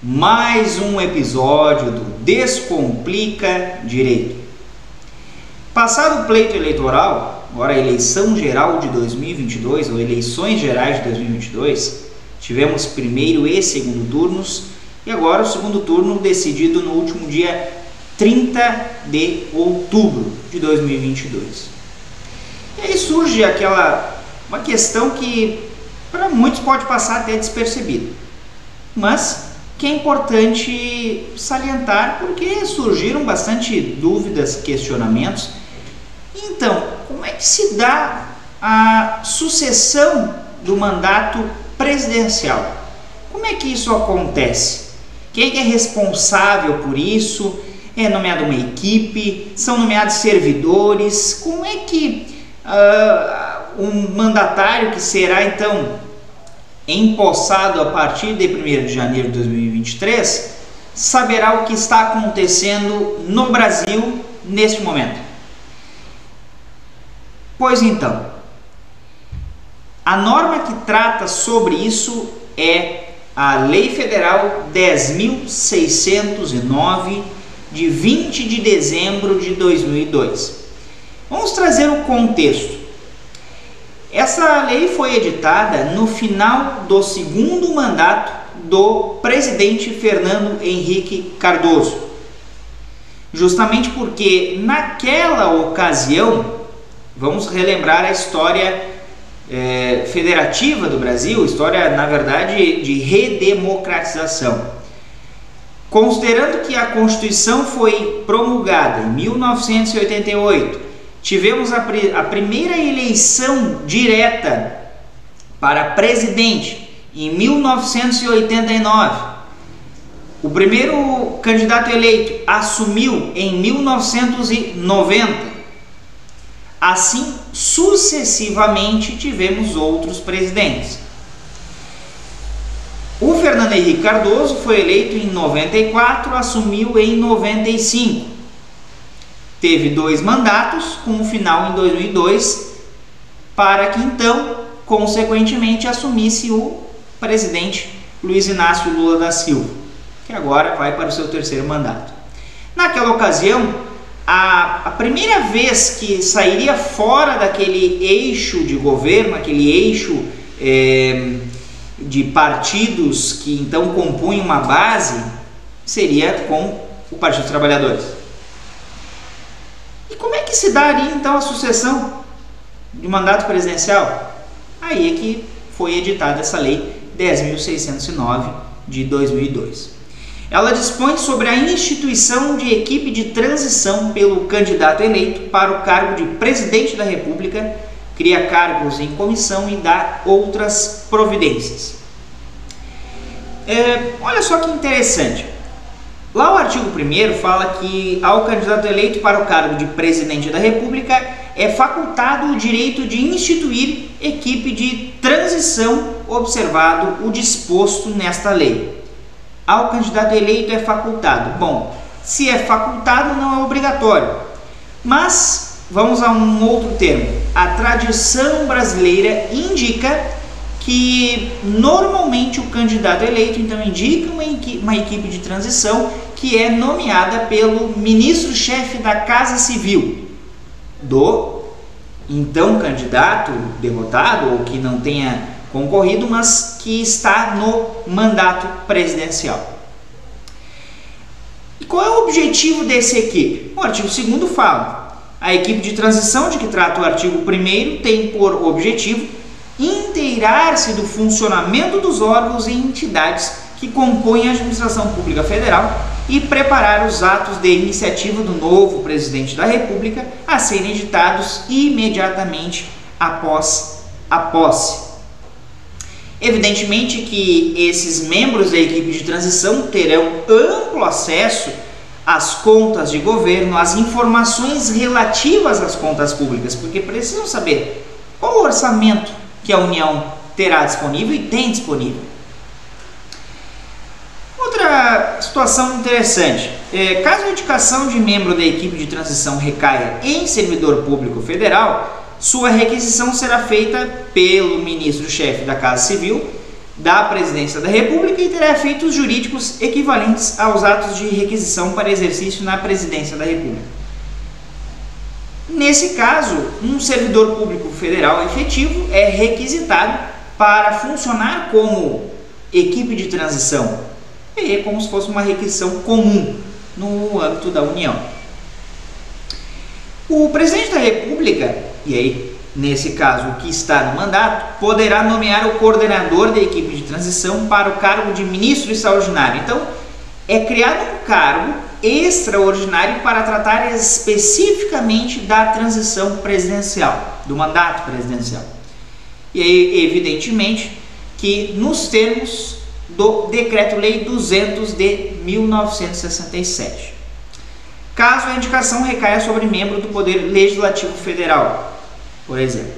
Mais um episódio do Descomplica Direito. Passado o pleito eleitoral, agora a eleição geral de 2022 ou eleições gerais de 2022, tivemos primeiro e segundo turnos e agora o segundo turno decidido no último dia 30 de outubro de 2022. E aí surge aquela uma questão que para muitos pode passar até despercebido, mas que é importante salientar porque surgiram bastante dúvidas, questionamentos. Então, como é que se dá a sucessão do mandato presidencial? Como é que isso acontece? Quem é responsável por isso? É nomeada uma equipe? São nomeados servidores? Como é que uh, um mandatário que será então empossado a partir de 1 de janeiro de 2023, saberá o que está acontecendo no Brasil neste momento. Pois então, a norma que trata sobre isso é a Lei Federal 10.609, de 20 de dezembro de 2002. Vamos trazer o contexto. Essa lei foi editada no final do segundo mandato do presidente Fernando Henrique Cardoso. Justamente porque naquela ocasião, vamos relembrar a história é, federativa do Brasil, história na verdade de redemocratização. Considerando que a Constituição foi promulgada em 1988 tivemos a, a primeira eleição direta para presidente em 1989. O primeiro candidato eleito assumiu em 1990. Assim, sucessivamente tivemos outros presidentes. O Fernando Henrique Cardoso foi eleito em 94, assumiu em 95 teve dois mandatos, com o final em 2002, para que então, consequentemente, assumisse o presidente Luiz Inácio Lula da Silva, que agora vai para o seu terceiro mandato. Naquela ocasião, a, a primeira vez que sairia fora daquele eixo de governo, aquele eixo é, de partidos que então compunham uma base, seria com o Partido dos Trabalhadores como é que se daria então a sucessão de mandato presidencial? Aí é que foi editada essa lei 10.609 de 2002. Ela dispõe sobre a instituição de equipe de transição pelo candidato eleito para o cargo de presidente da República, cria cargos em comissão e dá outras providências. É, olha só que interessante. Lá o artigo 1 fala que ao candidato eleito para o cargo de presidente da República é facultado o direito de instituir equipe de transição, observado o disposto nesta lei. Ao candidato eleito é facultado. Bom, se é facultado, não é obrigatório. Mas vamos a um outro termo. A tradição brasileira indica que normalmente o candidato eleito então indica uma equipe, uma equipe de transição que é nomeada pelo ministro-chefe da Casa Civil do então candidato derrotado ou que não tenha concorrido, mas que está no mandato presidencial. E qual é o objetivo dessa equipe? O artigo 2 fala: a equipe de transição de que trata o artigo 1 tem por objetivo inteirar-se do funcionamento dos órgãos e entidades que compõem a administração pública federal e preparar os atos de iniciativa do novo presidente da República a serem editados imediatamente após a posse. Evidentemente que esses membros da equipe de transição terão amplo acesso às contas de governo, às informações relativas às contas públicas, porque precisam saber qual o orçamento que a União terá disponível e tem disponível. Outra situação interessante: é, caso a indicação de membro da equipe de transição recaia em servidor público federal, sua requisição será feita pelo ministro-chefe da Casa Civil da Presidência da República e terá efeitos jurídicos equivalentes aos atos de requisição para exercício na Presidência da República. Nesse caso, um servidor público federal efetivo é requisitado para funcionar como equipe de transição. E é como se fosse uma requisição comum no âmbito da União. O presidente da República e aí, nesse caso, o que está no mandato, poderá nomear o coordenador da equipe de transição para o cargo de ministro extraordinário. Então, é criado um cargo extraordinário para tratar especificamente da transição presidencial, do mandato presidencial. E aí, evidentemente, que nos termos do Decreto-Lei 200 de 1967. Caso a indicação recaia sobre membro do Poder Legislativo Federal, por exemplo.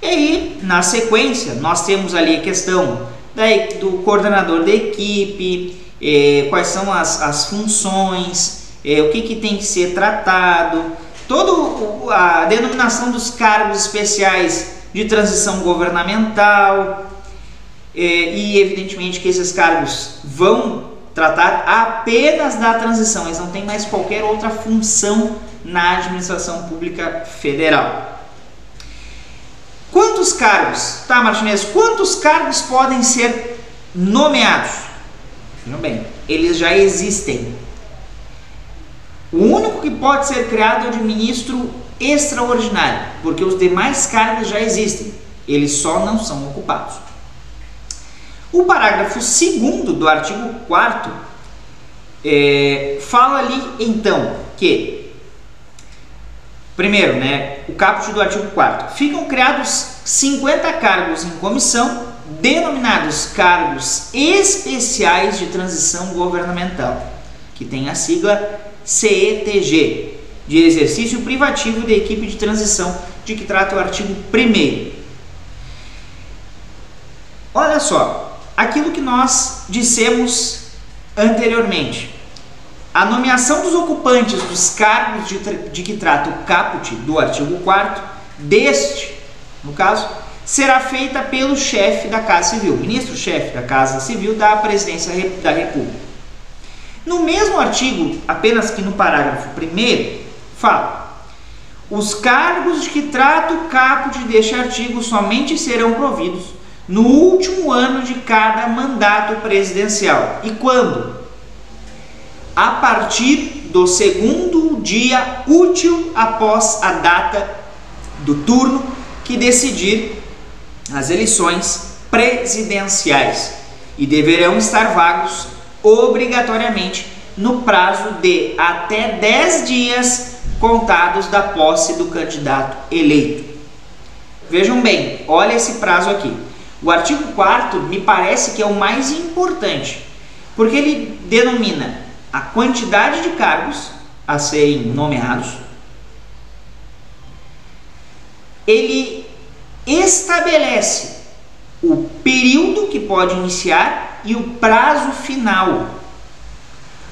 E aí, na sequência, nós temos ali a questão da, do coordenador da equipe, eh, quais são as, as funções, eh, o que, que tem que ser tratado, toda a denominação dos cargos especiais de transição governamental, eh, e evidentemente que esses cargos vão tratar apenas da transição, eles não têm mais qualquer outra função na administração pública federal. Quantos cargos, tá Martinez, quantos cargos podem ser nomeados? Vejam bem, eles já existem. O único que pode ser criado é o de ministro extraordinário, porque os demais cargos já existem, eles só não são ocupados. O parágrafo 2 do artigo 4 é, fala ali então que Primeiro, né, o caput do artigo 4 Ficam criados 50 cargos em comissão, denominados cargos especiais de transição governamental, que tem a sigla CETG, de exercício privativo da equipe de transição, de que trata o artigo 1 Olha só, aquilo que nós dissemos anteriormente. A nomeação dos ocupantes dos cargos de, de que trata o caput do artigo 4 deste, no caso, será feita pelo chefe da Casa Civil, ministro-chefe da Casa Civil da Presidência da República. No mesmo artigo, apenas que no parágrafo 1 fala: os cargos de que trata o caput deste artigo somente serão providos no último ano de cada mandato presidencial. E quando? A partir do segundo dia útil após a data do turno que decidir as eleições presidenciais e deverão estar vagos obrigatoriamente no prazo de até 10 dias contados da posse do candidato eleito. Vejam bem, olha esse prazo aqui. O artigo 4 me parece que é o mais importante, porque ele denomina a quantidade de cargos a serem nomeados, ele estabelece o período que pode iniciar e o prazo final,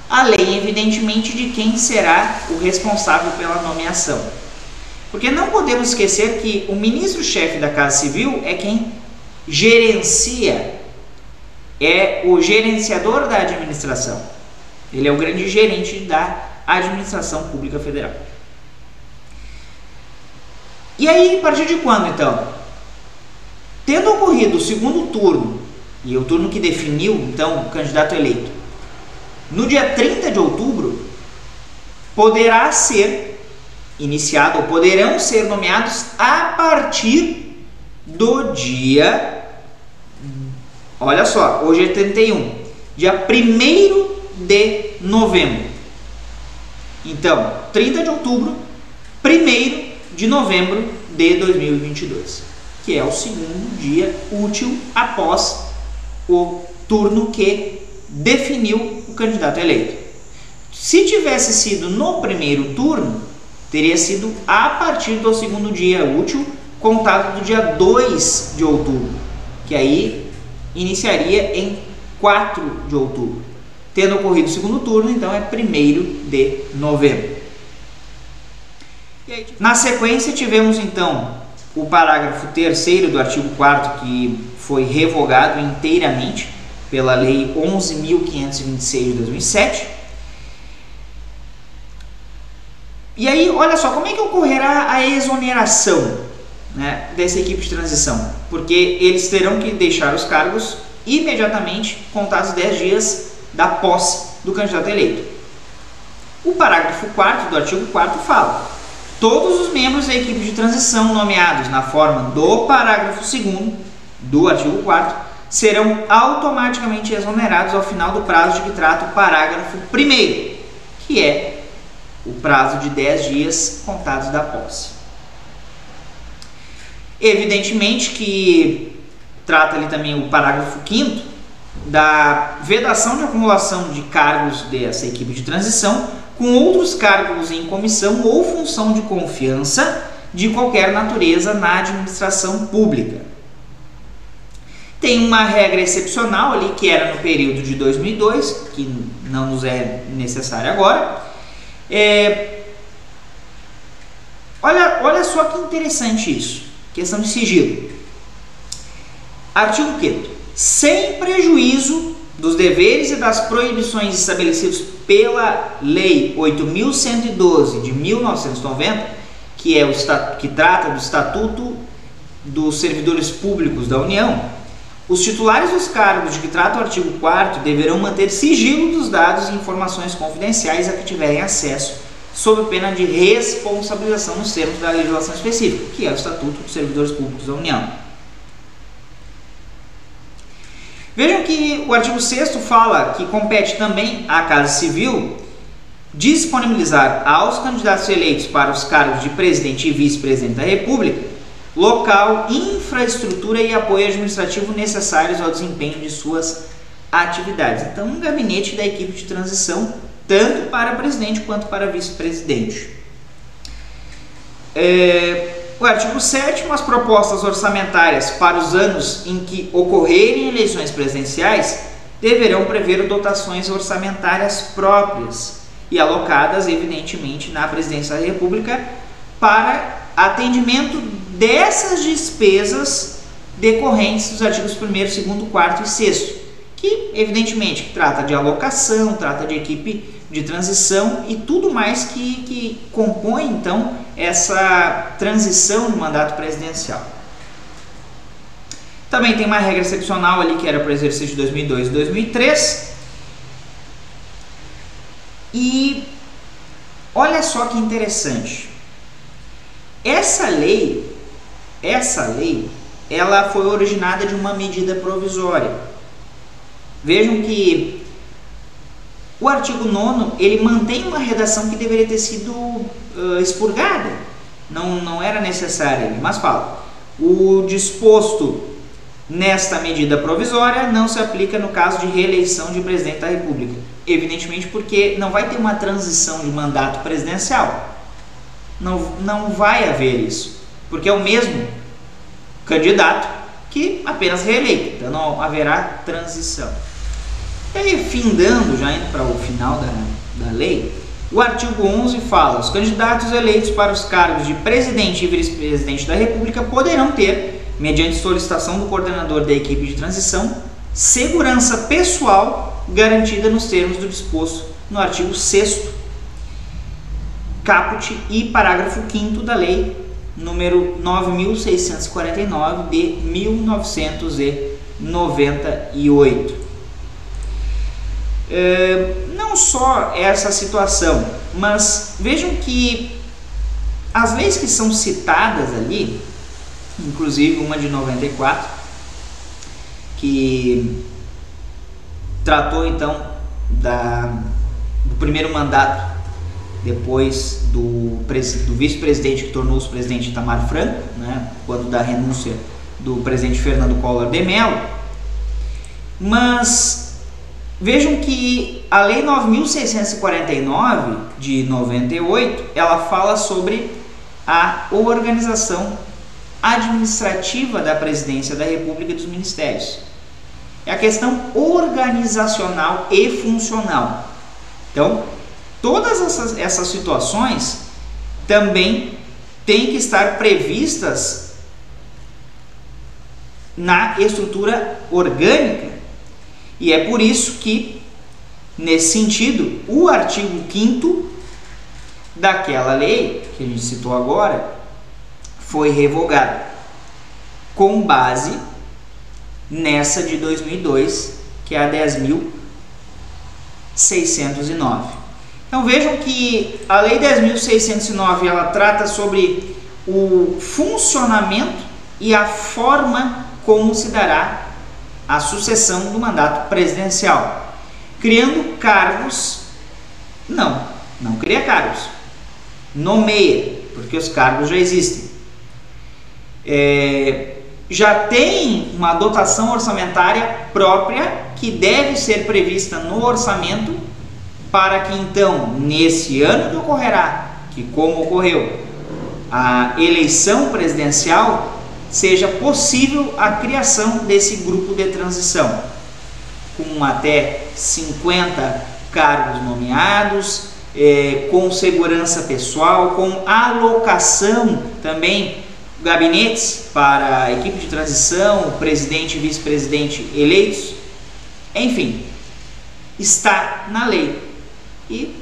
além, evidentemente, de quem será o responsável pela nomeação. Porque não podemos esquecer que o ministro-chefe da Casa Civil é quem gerencia, é o gerenciador da administração. Ele é o grande gerente da administração pública federal. E aí, a partir de quando então? Tendo ocorrido o segundo turno, e o turno que definiu então o candidato eleito, no dia 30 de outubro, poderá ser iniciado ou poderão ser nomeados a partir do dia. Olha só, hoje é 31. Dia 1 de novembro. Então, 30 de outubro, 1 de novembro de 2022, que é o segundo dia útil após o turno que definiu o candidato eleito. Se tivesse sido no primeiro turno, teria sido a partir do segundo dia útil, contado do dia 2 de outubro, que aí iniciaria em 4 de outubro. Tendo ocorrido o segundo turno, então é 1 de novembro. Na sequência, tivemos então o parágrafo 3 do artigo 4 que foi revogado inteiramente pela Lei 11.526 de 2007. E aí, olha só, como é que ocorrerá a exoneração né, dessa equipe de transição? Porque eles terão que deixar os cargos imediatamente contados 10 dias da posse do candidato eleito. O parágrafo 4 do artigo 4 fala: todos os membros da equipe de transição nomeados na forma do parágrafo 2 do artigo 4 serão automaticamente exonerados ao final do prazo de que trata o parágrafo 1, que é o prazo de 10 dias contados da posse. Evidentemente que trata ali também o parágrafo 5 da vedação de acumulação de cargos dessa equipe de transição com outros cargos em comissão ou função de confiança de qualquer natureza na administração pública. Tem uma regra excepcional ali que era no período de 2002, que não nos é necessária agora. É... Olha, olha só que interessante isso, questão de sigilo. Artigo 5 sem prejuízo dos deveres e das proibições estabelecidos pela Lei 8.112 de 1990, que, é o, que trata do Estatuto dos Servidores Públicos da União, os titulares dos cargos de que trata o artigo 4 deverão manter sigilo dos dados e informações confidenciais a que tiverem acesso, sob pena de responsabilização nos termos da legislação específica, que é o Estatuto dos Servidores Públicos da União. Vejam que o artigo 6 fala que compete também à Casa Civil disponibilizar aos candidatos eleitos para os cargos de presidente e vice-presidente da República local, infraestrutura e apoio administrativo necessários ao desempenho de suas atividades. Então, um gabinete da equipe de transição, tanto para presidente quanto para vice-presidente. É, o artigo 7 as propostas orçamentárias para os anos em que ocorrerem eleições presidenciais deverão prever dotações orçamentárias próprias e alocadas, evidentemente, na presidência da República para atendimento dessas despesas decorrentes dos artigos 1, 2, 4 e 6, que, evidentemente, trata de alocação, trata de equipe de transição e tudo mais que, que compõe então essa transição do mandato presidencial. Também tem uma regra excepcional ali que era para o exercício de 2002 e 2003. E olha só que interessante. Essa lei, essa lei, ela foi originada de uma medida provisória. Vejam que o artigo 9 ele mantém uma redação que deveria ter sido uh, expurgada. Não, não era necessária, mas fala: o disposto nesta medida provisória não se aplica no caso de reeleição de presidente da República. Evidentemente, porque não vai ter uma transição de mandato presidencial. Não, não vai haver isso, porque é o mesmo candidato que apenas reeleito, então não haverá transição. E aí, findando, já indo para o final da, da lei, o artigo 11 fala: os candidatos eleitos para os cargos de presidente e vice-presidente da República poderão ter, mediante solicitação do coordenador da equipe de transição, segurança pessoal garantida nos termos do disposto no artigo 6 caput e parágrafo 5 da lei número 9649 de 1998. É, não só essa situação, mas vejam que as leis que são citadas ali, inclusive uma de 94, que tratou então da, do primeiro mandato depois do, do vice-presidente que tornou-se presidente Itamar Franco, né, quando da renúncia do presidente Fernando Collor de Mello, mas vejam que a Lei 9649 de 98, ela fala sobre a organização administrativa da presidência da República e dos ministérios. É a questão organizacional e funcional. Então, todas essas, essas situações também têm que estar previstas na estrutura orgânica. E é por isso que, nesse sentido, o artigo 5 daquela lei que a gente citou agora foi revogado com base nessa de 2002, que é a 10.609. Então vejam que a Lei 10.609 ela trata sobre o funcionamento e a forma como se dará a sucessão do mandato presidencial, criando cargos. Não, não cria cargos, nomeia, porque os cargos já existem. É, já tem uma dotação orçamentária própria que deve ser prevista no orçamento para que então, nesse ano que ocorrerá, que como ocorreu a eleição presidencial, seja possível a criação desse grupo de transição, com até 50 cargos nomeados, é, com segurança pessoal, com alocação também gabinetes para a equipe de transição, presidente e vice-presidente eleitos, enfim, está na lei e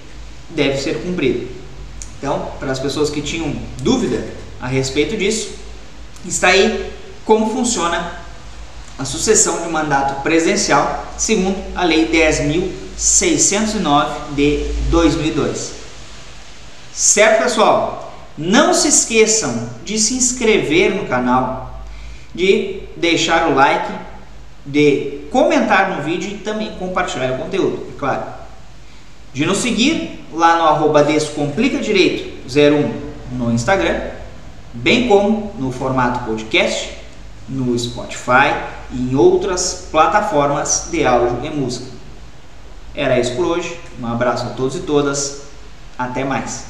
deve ser cumprido. Então, para as pessoas que tinham dúvida a respeito disso, está aí como funciona a sucessão de mandato presidencial segundo a Lei 10.609 de 2002. Certo, pessoal? Não se esqueçam de se inscrever no canal, de deixar o like, de comentar no vídeo e também compartilhar o conteúdo, é claro. De nos seguir lá no arroba Descomplica Direito 01 no Instagram, bem como no formato podcast, no Spotify e em outras plataformas de áudio e música. Era isso por hoje. Um abraço a todos e todas. Até mais.